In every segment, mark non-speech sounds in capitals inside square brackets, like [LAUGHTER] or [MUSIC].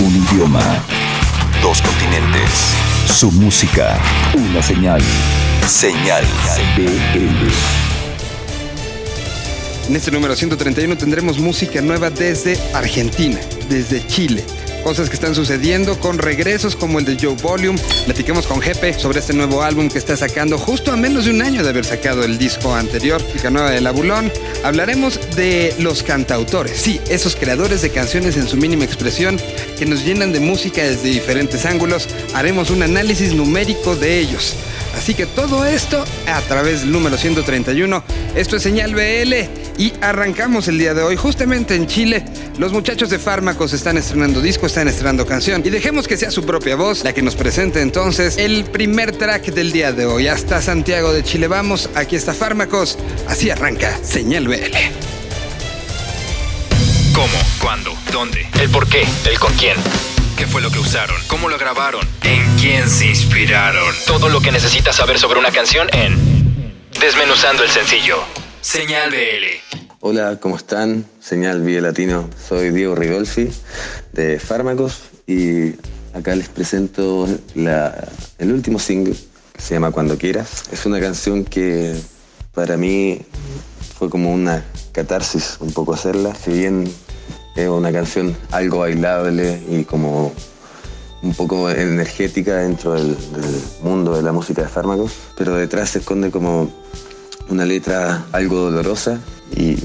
Un idioma. Dos continentes. Su música. Una señal. Señal BL. En este número 131 tendremos música nueva desde Argentina, desde Chile. Cosas que están sucediendo con regresos como el de Joe Volume. Platiquemos con Jepe sobre este nuevo álbum que está sacando justo a menos de un año de haber sacado el disco anterior, Música Nueva de Labulón. Hablaremos de los cantautores, sí, esos creadores de canciones en su mínima expresión que nos llenan de música desde diferentes ángulos. Haremos un análisis numérico de ellos. Así que todo esto a través del número 131. Esto es Señal BL y arrancamos el día de hoy justamente en Chile. Los muchachos de Fármacos están estrenando disco, están estrenando canción y dejemos que sea su propia voz la que nos presente entonces el primer track del día de hoy. Hasta Santiago de Chile vamos, aquí está Fármacos, así arranca Señal BL. ¿Cómo? ¿Cuándo? ¿Dónde? ¿El por qué? ¿El con quién? ¿Qué fue lo que usaron? ¿Cómo lo grabaron? ¿En quién se inspiraron? Todo lo que necesitas saber sobre una canción en Desmenuzando el sencillo. Señal BL. Hola, ¿cómo están? Señal Vía Latino. Soy Diego Rigolfi de Fármacos y acá les presento el último single que se llama Cuando Quieras. Es una canción que para mí fue como una catarsis un poco hacerla. Si bien es una canción algo bailable y como un poco energética dentro del, del mundo de la música de fármacos, pero detrás se esconde como una letra algo dolorosa y,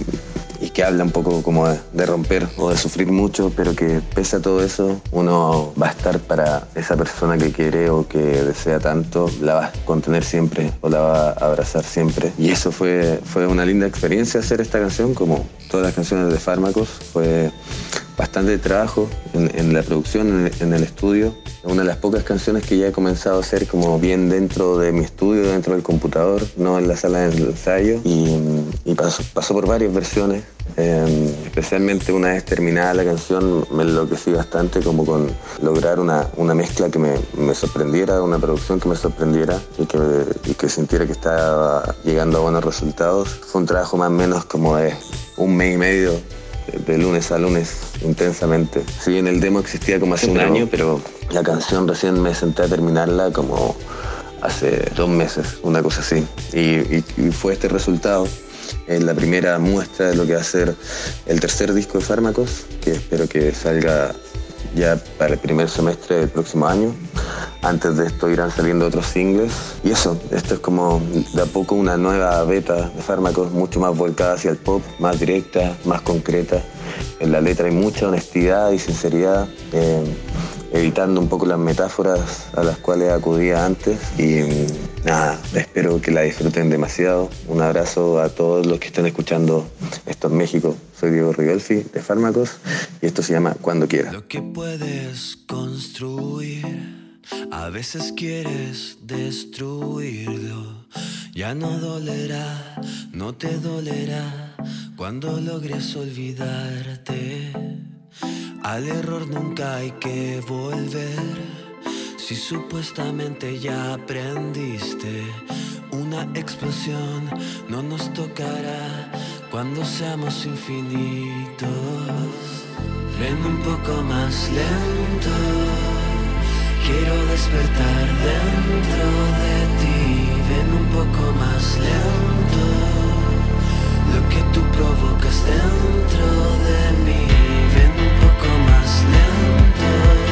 que habla un poco como de, de romper o de sufrir mucho, pero que pese a todo eso, uno va a estar para esa persona que quiere o que desea tanto, la va a contener siempre o la va a abrazar siempre. Y eso fue, fue una linda experiencia hacer esta canción, como todas las canciones de Fármacos, fue bastante trabajo en, la producción, en el, estudio. Una de las pocas canciones que ya he comenzado a hacer como bien dentro de mi estudio, dentro del computador, no en la sala de ensayo. Y, pasó, pasó por varias versiones. Eh, especialmente una vez terminada la canción me enloquecí bastante como con lograr una, una mezcla que me, me sorprendiera, una producción que me sorprendiera y que, y que sintiera que estaba llegando a buenos resultados. Fue un trabajo más o menos como de un mes y medio de lunes a lunes intensamente. Si bien el demo existía como hace un año, pero la canción recién me senté a terminarla como hace dos meses, una cosa así. Y, y- y fue este resultado, eh, la primera muestra de lo que va a ser el tercer disco de Fármacos, que espero que salga ya para el primer semestre del próximo año. Antes de esto irán saliendo otros singles. Y eso, esto es como de a poco una nueva beta de fármacos, mucho más volcada hacia el pop, más directa, más concreta. En la letra hay mucha honestidad y sinceridad, eh, evitando un poco las metáforas a las cuales acudía antes. Y nada, espero que la disfruten demasiado. Un abrazo a todos los que estén escuchando esto en México. Soy Diego Rigelfi de Fármacos y esto se llama Cuando Quiera. Lo que puedes construir, a veces quieres destruirlo. Ya no dolerá, no te dolerá cuando logres olvidarte. Al error nunca hay que volver. Si supuestamente ya aprendiste, una explosión no nos tocará cuando seamos infinitos. Ven un poco más lento, quiero despertar dentro de ti. Ven un poco más lento, lo que tú provocas dentro de mí. Ven un poco más lento,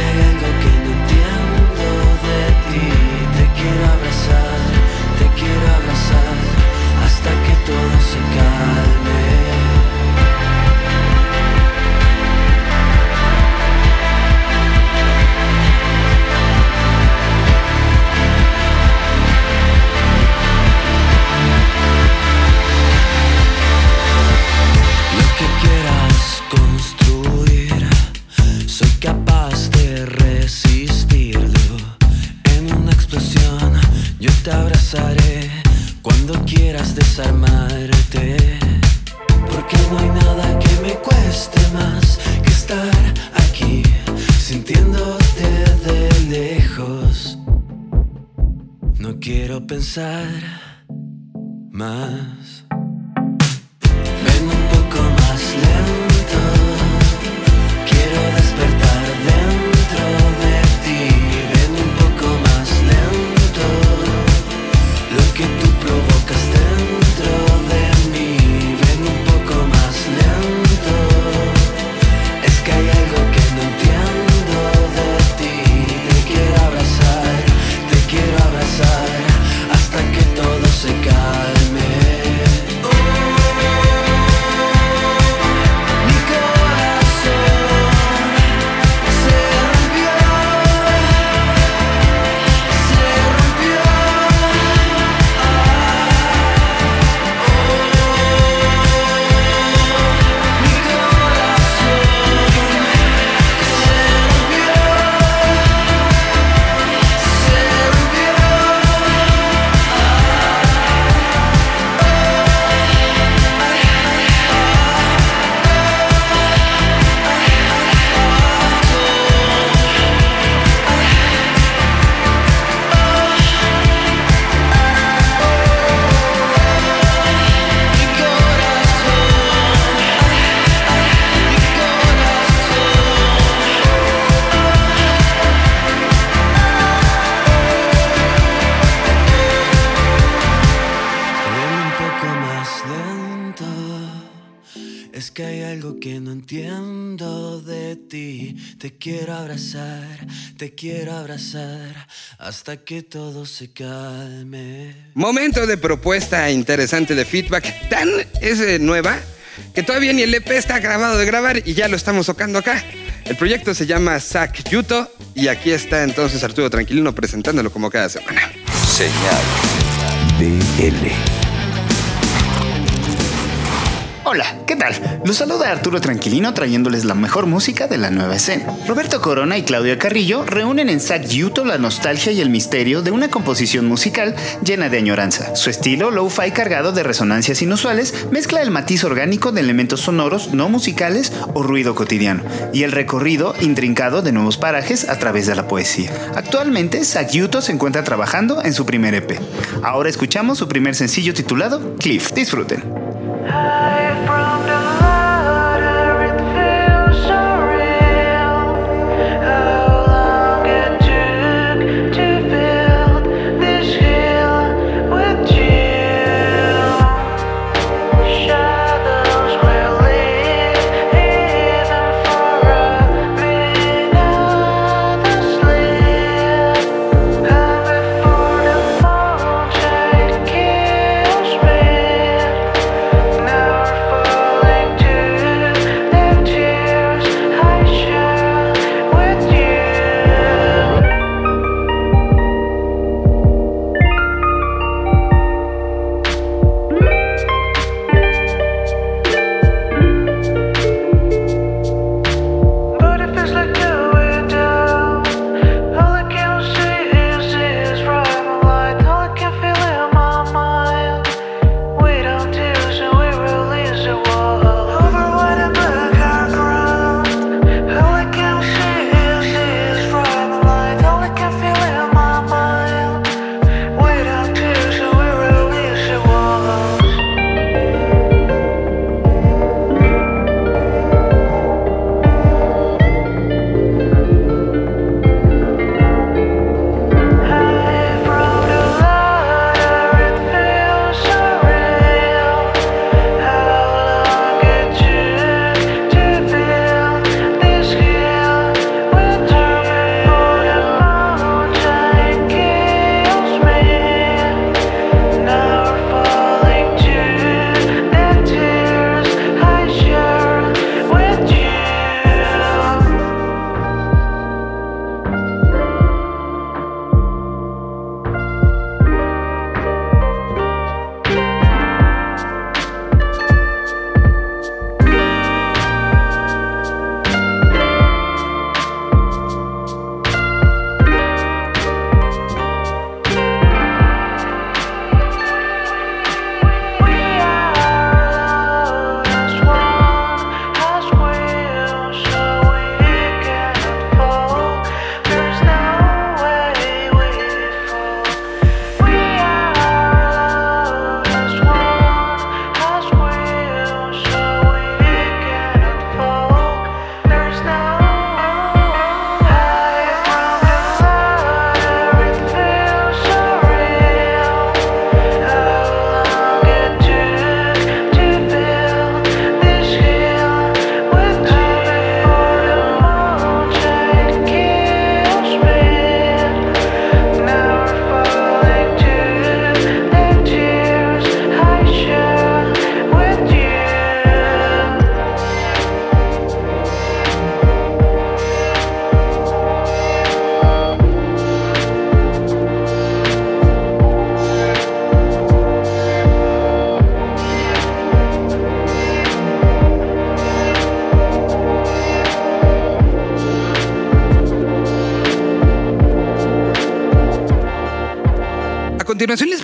es Te quiero abrazar, te quiero abrazar hasta que todo se calme. Momento de propuesta interesante de feedback. Tan es eh, nueva que todavía ni el EP está grabado de grabar y ya lo estamos tocando acá. El proyecto se llama Sac Yuto y aquí está entonces Arturo Tranquilino presentándolo como cada semana. Señal BL. Hola, ¿qué tal? Los saluda Arturo Tranquilino trayéndoles la mejor música de la nueva escena. Roberto Corona y Claudia Carrillo reúnen en Zack Yuto la nostalgia y el misterio de una composición musical llena de añoranza. Su estilo, low-fi cargado de resonancias inusuales, mezcla el matiz orgánico de elementos sonoros no musicales o ruido cotidiano, y el recorrido intrincado de nuevos parajes a través de la poesía. Actualmente, Zack Yuto se encuentra trabajando en su primer EP. Ahora escuchamos su primer sencillo titulado Cliff. Disfruten.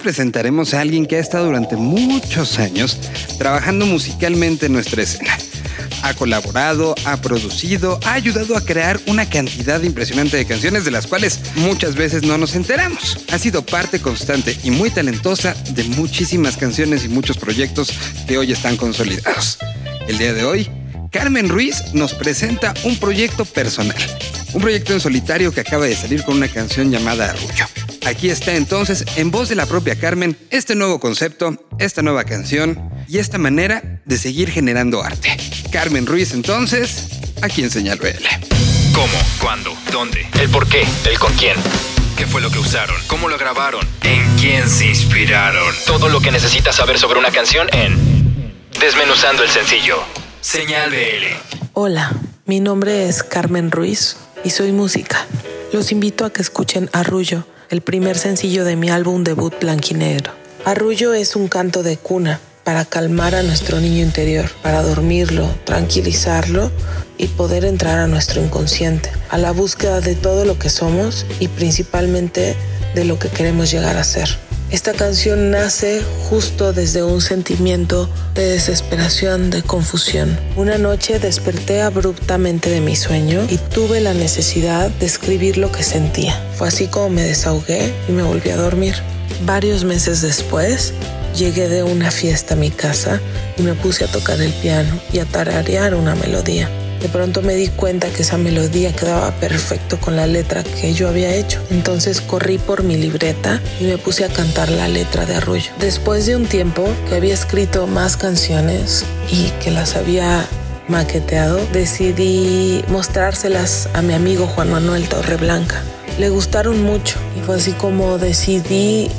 Presentaremos a alguien que ha estado durante muchos años trabajando musicalmente en nuestra escena. Ha colaborado, ha producido, ha ayudado a crear una cantidad impresionante de canciones de las cuales muchas veces no nos enteramos. Ha sido parte constante y muy talentosa de muchísimas canciones y muchos proyectos que hoy están consolidados. El día de hoy, Carmen Ruiz nos presenta un proyecto personal, un proyecto en solitario que acaba de salir con una canción llamada Arrullo. Aquí está entonces, en voz de la propia Carmen, este nuevo concepto, esta nueva canción y esta manera de seguir generando arte. Carmen Ruiz entonces, aquí en Señal BL. ¿Cómo? ¿Cuándo? ¿Dónde? ¿El por qué? ¿El con quién? ¿Qué fue lo que usaron? ¿Cómo lo grabaron? ¿En quién se inspiraron? Todo lo que necesitas saber sobre una canción en Desmenuzando el sencillo. Señal BL. Hola, mi nombre es Carmen Ruiz y soy música. Los invito a que escuchen Arrullo, el primer sencillo de mi álbum debut Blanquinegro. Arrullo es un canto de cuna para calmar a nuestro niño interior, para dormirlo, tranquilizarlo y poder entrar a nuestro inconsciente, a la búsqueda de todo lo que somos y principalmente de lo que queremos llegar a ser. Esta canción nace justo desde un sentimiento de desesperación, de confusión. Una noche desperté abruptamente de mi sueño y tuve la necesidad de escribir lo que sentía. Fue así como me desahogué y me volví a dormir. Varios meses después, llegué de una fiesta a mi casa y me puse a tocar el piano y a tararear una melodía. De pronto me di cuenta que esa melodía quedaba perfecto con la letra que yo había hecho. Entonces corrí por mi libreta y me puse a cantar la letra de Arrullo. Después de un tiempo que había escrito más canciones y que las había maqueteado, decidí mostrárselas a mi amigo Juan Manuel Torreblanca. Le gustaron mucho y fue así como decidí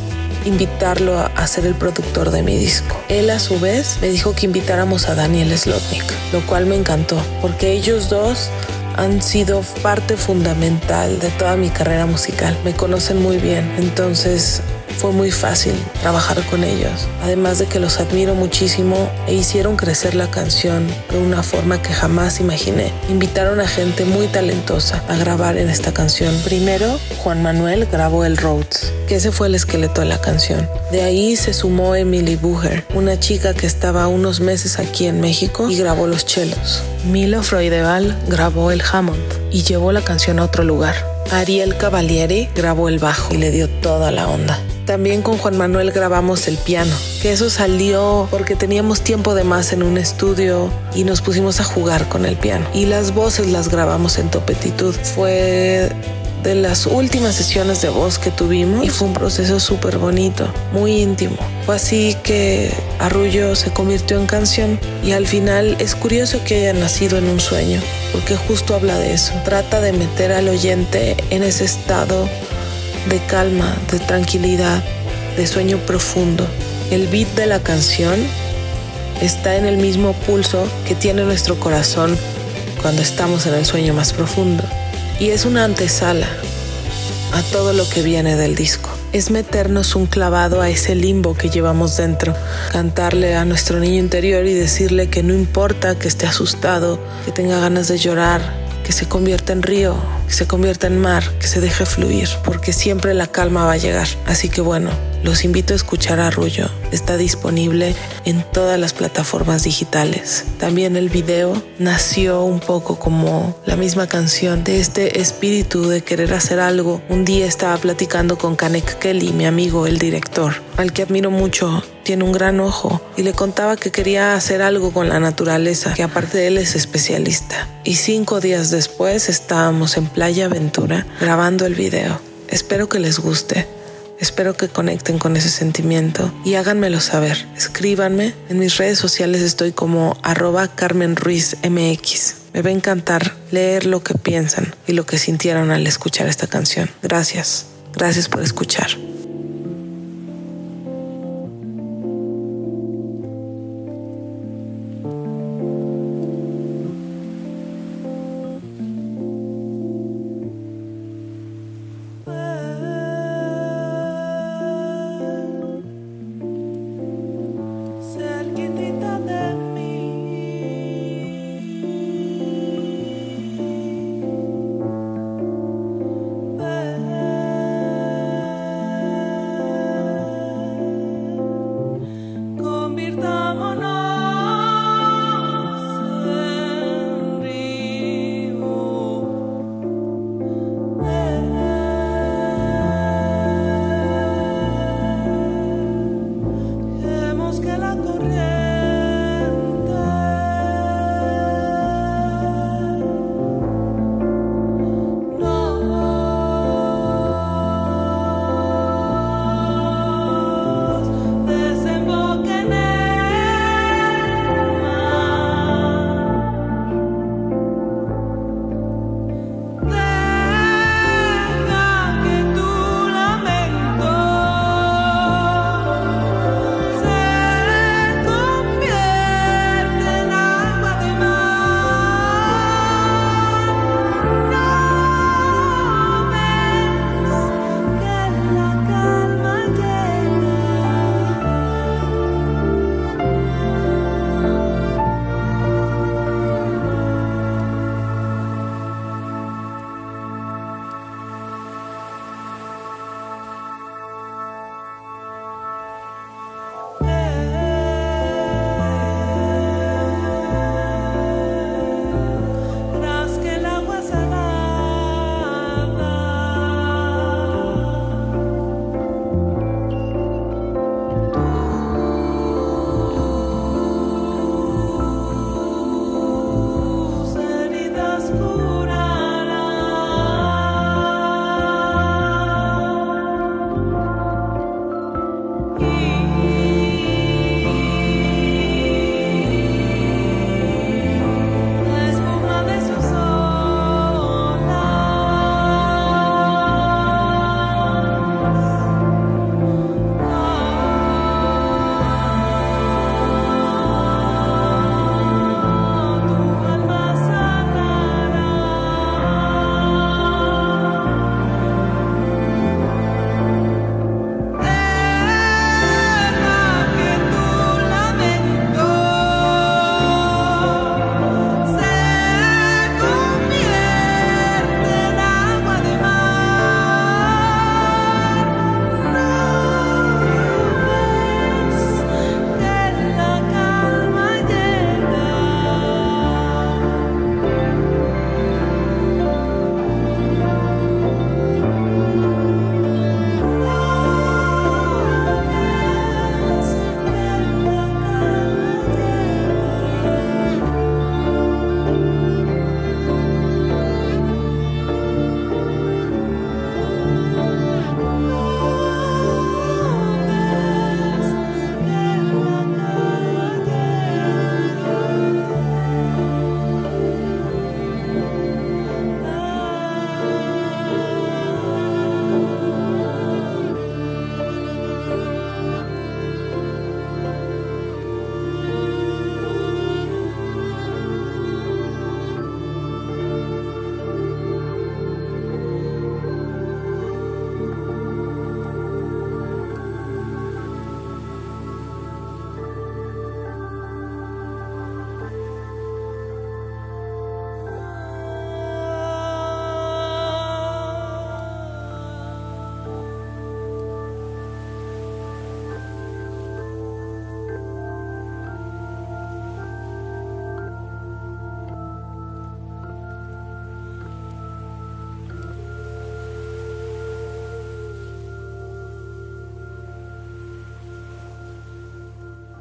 invitarlo a, ser el productor de mi disco. Él a su vez me dijo que invitáramos a Daniel Slotnick, lo cual me encantó, porque ellos dos han sido parte fundamental de toda mi carrera musical. Me conocen muy bien, entonces fue muy fácil trabajar con ellos. Además de que los admiro muchísimo e hicieron crecer la canción de una forma que jamás imaginé. Invitaron a gente muy talentosa a grabar en esta canción. Primero, Juan Manuel grabó el Rhodes, que ese fue el esqueleto de la canción. De ahí se sumó Emily Bucher, una chica que estaba unos meses aquí en México y grabó los chelos. Milo Freudeval grabó el Hammond y llevó la canción a otro lugar. Ariel Cavalieri grabó el bajo y le dio toda la onda. También con Juan Manuel grabamos el piano, que eso salió porque teníamos tiempo de más en un estudio y nos pusimos a jugar con el piano. Y las voces las grabamos en Topetitud. Fue de las últimas sesiones de voz que tuvimos y fue un proceso súper bonito, muy íntimo. Fue así que Arrullo se convirtió en canción y al final es curioso que haya nacido en un sueño, porque justo habla de eso. Trata de meter al oyente en ese estado de calma, de tranquilidad, de sueño profundo. El beat de la canción está en el mismo pulso que tiene nuestro corazón cuando estamos en el sueño más profundo. Y es una antesala a todo lo que viene del disco. Es meternos un clavado a ese limbo que llevamos dentro, cantarle a nuestro niño interior y decirle que no importa que esté asustado, que tenga ganas de llorar, que se convierta en río, que se convierta en mar, que se deje fluir, porque siempre la calma va a llegar. Así que bueno, los invito a escuchar Arrullo. Está disponible en todas las plataformas digitales. También el video nació un poco como la misma canción de este espíritu de querer hacer algo. Un día estaba platicando con Kanek Kelly, mi amigo, el director, al que admiro mucho. Tiene un gran ojo y le contaba que quería hacer algo con la naturaleza, que aparte de él es especialista. Y cinco días después estábamos en Playa Aventura grabando el video. Espero que les guste. Espero que conecten con ese sentimiento y háganmelo saber. Escríbanme. En mis redes sociales estoy como arroba Carmen Ruiz MX. Me va a encantar leer lo que piensan y lo que sintieron al escuchar esta canción. Gracias. Gracias por escuchar.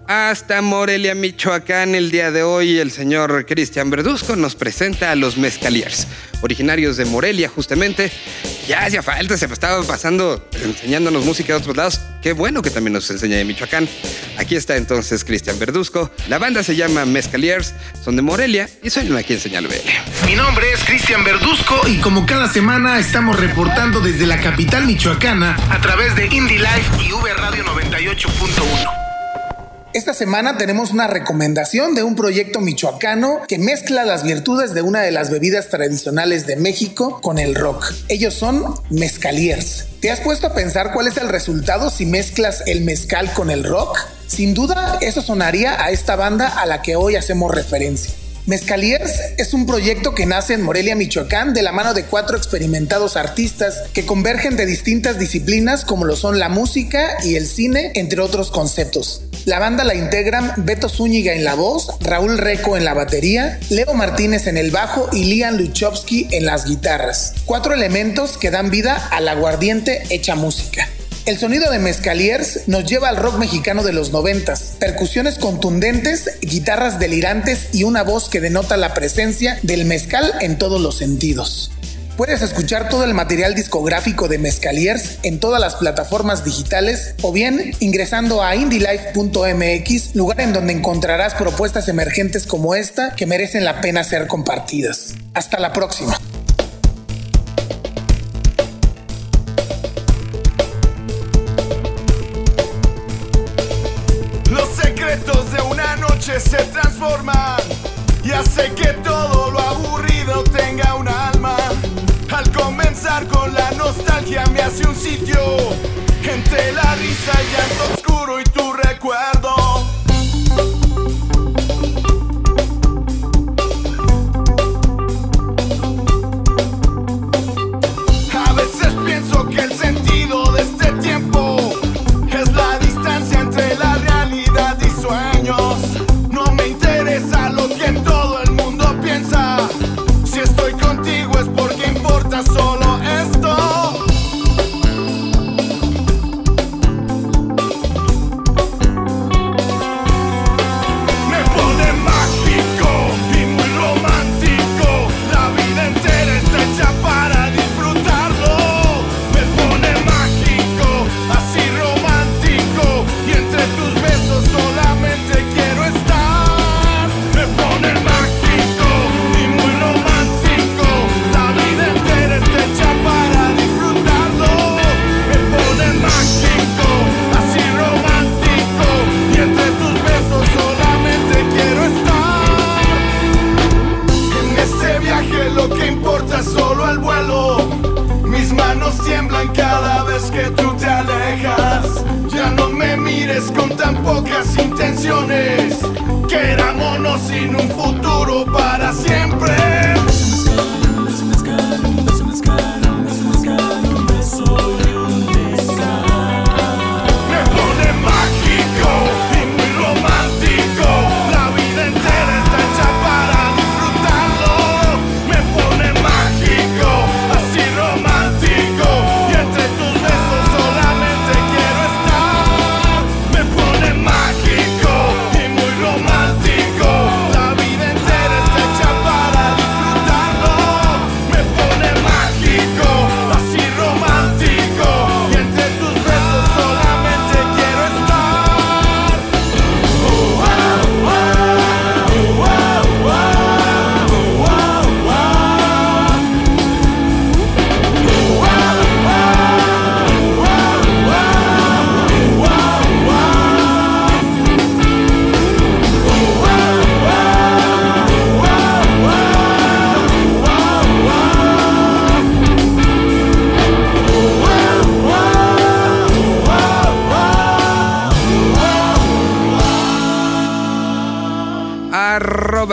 Hasta Morelia, Michoacán, el día de hoy el señor Cristian Verduzco nos presenta a los Mezcaliers, originarios de Morelia justamente. Ya hacía falta, se estaba pasando enseñándonos música de otros lados. Qué bueno que también nos enseña de Michoacán. Aquí está entonces Cristian Verduzco. La banda se llama Mezcaliers, son de Morelia y soy aquí en Señal BL. Mi nombre es Cristian Verduzco y como cada semana estamos reportando desde la capital michoacana a través de Indie Life y V Radio 98.1. Esta semana tenemos una recomendación de un proyecto michoacano que mezcla las virtudes de una de las bebidas tradicionales de México con el rock. Ellos son mezcaliers. ¿Te has puesto a pensar cuál es el resultado si mezclas el mezcal con el rock? Sin duda, eso sonaría a esta banda a la que hoy hacemos referencia. Mezcaliers es un proyecto que nace en Morelia, Michoacán, de la mano de cuatro experimentados artistas que convergen de distintas disciplinas como lo son la música y el cine, entre otros conceptos. La banda la integran Beto Zúñiga en la voz, Raúl Reco en la batería, Leo Martínez en el bajo y Lian Luchowski en las guitarras. Cuatro elementos que dan vida al aguardiente hecha música. El sonido de Mezcaliers nos lleva al rock mexicano de los noventas. Percusiones contundentes, guitarras delirantes y una voz que denota la presencia del mezcal en todos los sentidos. Puedes escuchar todo el material discográfico de Mezcaliers en todas las plataformas digitales o bien ingresando a indylife.mx, lugar en donde encontrarás propuestas emergentes como esta que merecen la pena ser compartidas. Hasta la próxima. Transforman y hace que todo lo aburrido tenga un alma. Al comenzar con la nostalgia me hace un sitio entre la risa y llanto oscuro y tu recuerdo. Porque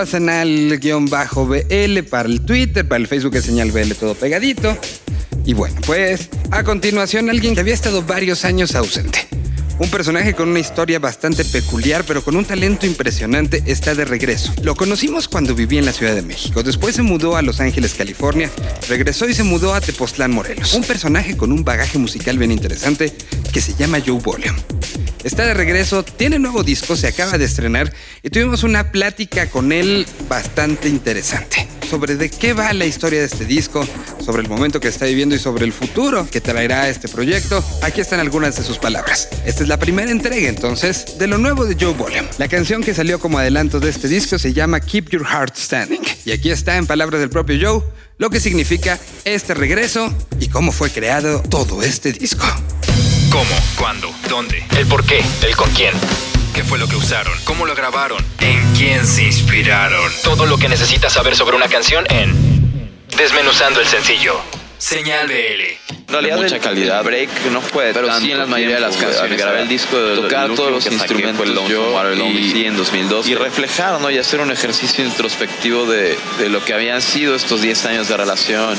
Arroba señal-BL para el Twitter, para el Facebook es señal BL todo pegadito. Y bueno, pues a continuación alguien que había estado varios años ausente. Un personaje con una historia bastante peculiar, pero con un talento impresionante, está de regreso. Lo conocimos cuando vivía en la Ciudad de México. Después se mudó a Los Ángeles, California. Regresó y se mudó a Tepoztlán, Morelos. Un personaje con un bagaje musical bien interesante que se llama Joe Volume. Está de regreso, tiene nuevo disco, se acaba de estrenar y tuvimos una plática con él bastante interesante sobre de qué va la historia de este disco, sobre el momento que está viviendo y sobre el futuro que traerá este proyecto. Aquí están algunas de sus palabras. Esta es la primera entrega entonces de lo nuevo de Joe Volume. La canción que salió como adelanto de este disco se llama Keep Your Heart Standing. Y aquí está en palabras del propio Joe lo que significa este regreso y cómo fue creado todo este disco. ¿Cómo? ¿Cuándo? ¿Dónde? ¿El por qué? ¿El con quién? ¿Qué fue lo que usaron? ¿Cómo lo grabaron? ¿En quién se inspiraron? Todo lo que necesitas saber sobre una canción en Desmenuzando el sencillo. Señal BL. En realidad mucha calidad. Break no fue pero sí en la mayoría de las canciones. Grabé el disco de tocar todos los instrumentos yo y, en 2002 y reflejar, ¿no? Y hacer un ejercicio introspectivo de, de lo que habían sido estos 10 años de relación,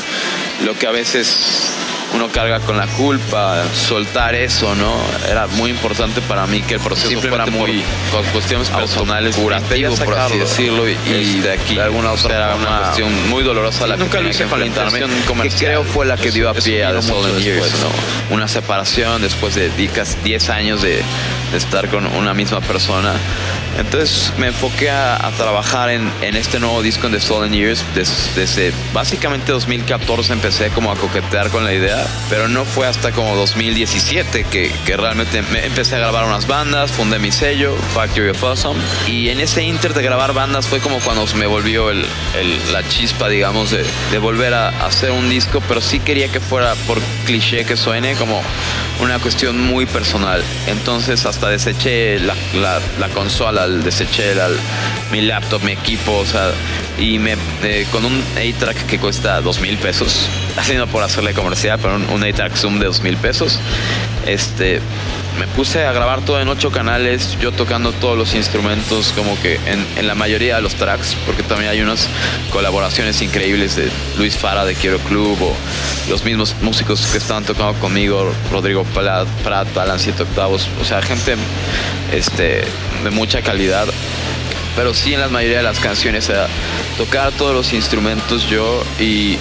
lo que a veces uno carga con la culpa, soltar eso, ¿no? Era muy importante para mí que el proceso fuera muy con cuestiones personales, curativo, por así decirlo, y, de aquí de alguna otra era una cuestión muy dolorosa la nunca lo hice con la intención que creo fue la que dio a pie a The Stolen Years, ¿no? Una separación después de 10 años de, de estar con una misma persona. Entonces me enfoqué a, a trabajar en, en, este nuevo disco en The Stolen Years. Desde, desde, básicamente 2014 empecé como a coquetear con la idea, pero no fue hasta como 2017 que, que realmente me empecé a grabar unas bandas, fundé mi sello, Factory of Awesome. Y en ese inter de grabar bandas fue como cuando me volvió el, la chispa, digamos, de, volver a, hacer un disco, pero sí quería que fuera, por cliché que suene, como una cuestión muy personal. Entonces hasta deseché la, la, la consola, deseché el, mi laptop, mi equipo, o sea, y me, eh, con un A-Track que cuesta dos mil pesos, [LAUGHS] no por hacerle comercial, pero un, un A-Track Zoom de dos mil pesos, este, me puse a grabar todo en ocho canales, yo tocando todos los instrumentos, como que en, la mayoría de los tracks, porque también hay unas colaboraciones increíbles de Luis Fara de Quiero Club o los mismos músicos que estaban tocando conmigo, Rodrigo Prat, Balance 7 octavos, o sea, gente este, de mucha calidad. Pero sí en la mayoría de las canciones, era tocar todos los instrumentos yo y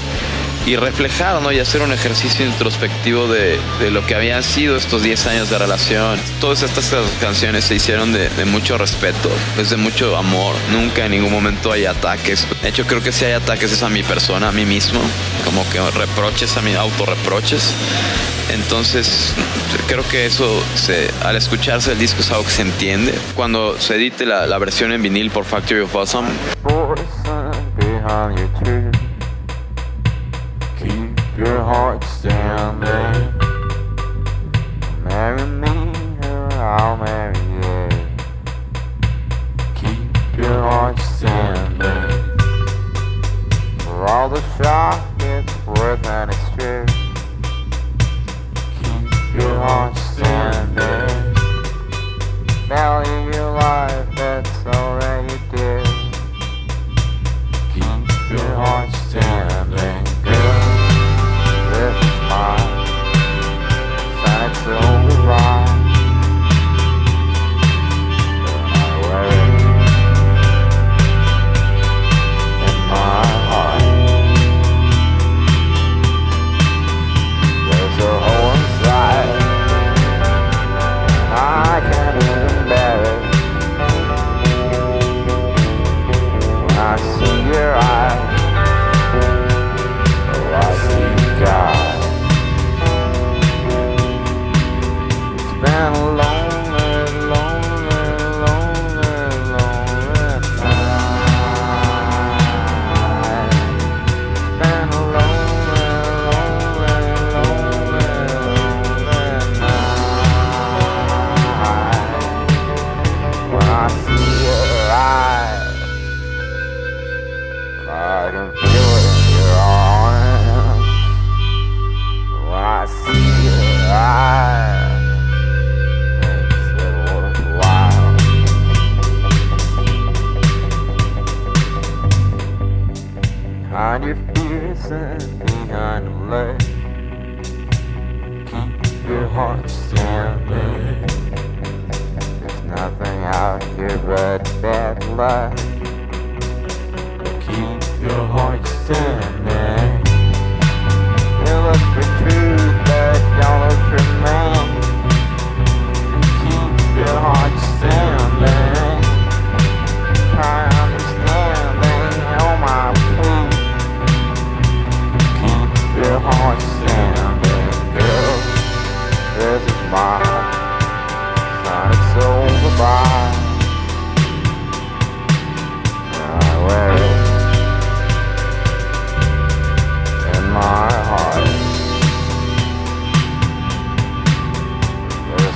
y reflejar ¿no? y hacer un ejercicio introspectivo de, de, lo que habían sido estos 10 años de relación. Todas estas canciones se hicieron de, mucho respeto, pues de mucho amor. Nunca en ningún momento hay ataques. De hecho, creo que si hay ataques es a mi persona, a mí mismo, como que reproches, a mí autorreproches. Entonces, creo que eso, al escucharse el disco, es algo que se entiende. Cuando se edite la, la versión en vinil por Factory of Awesome. Your heart standing. Marry me or I'll marry you. Keep your heart standing. For all the shock it's worth and it's true. Keep your heart standing. Value your life,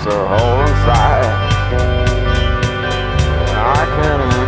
A whole side. I can't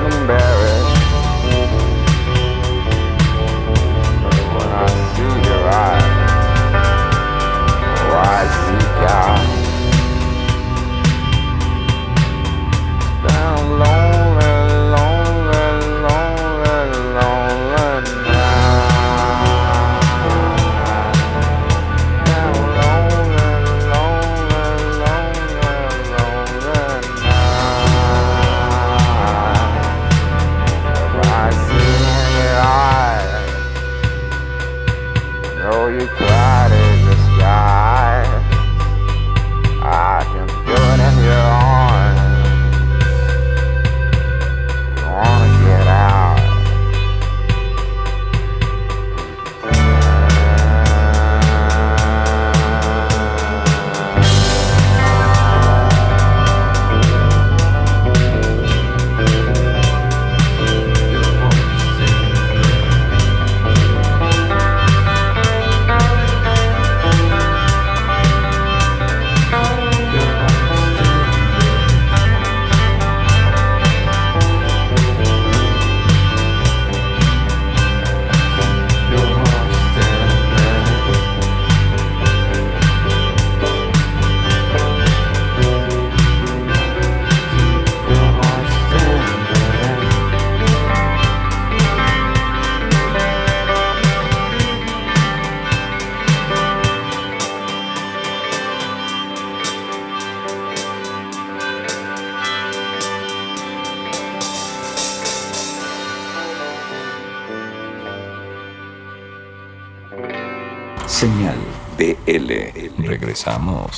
Señal BL. Regresamos.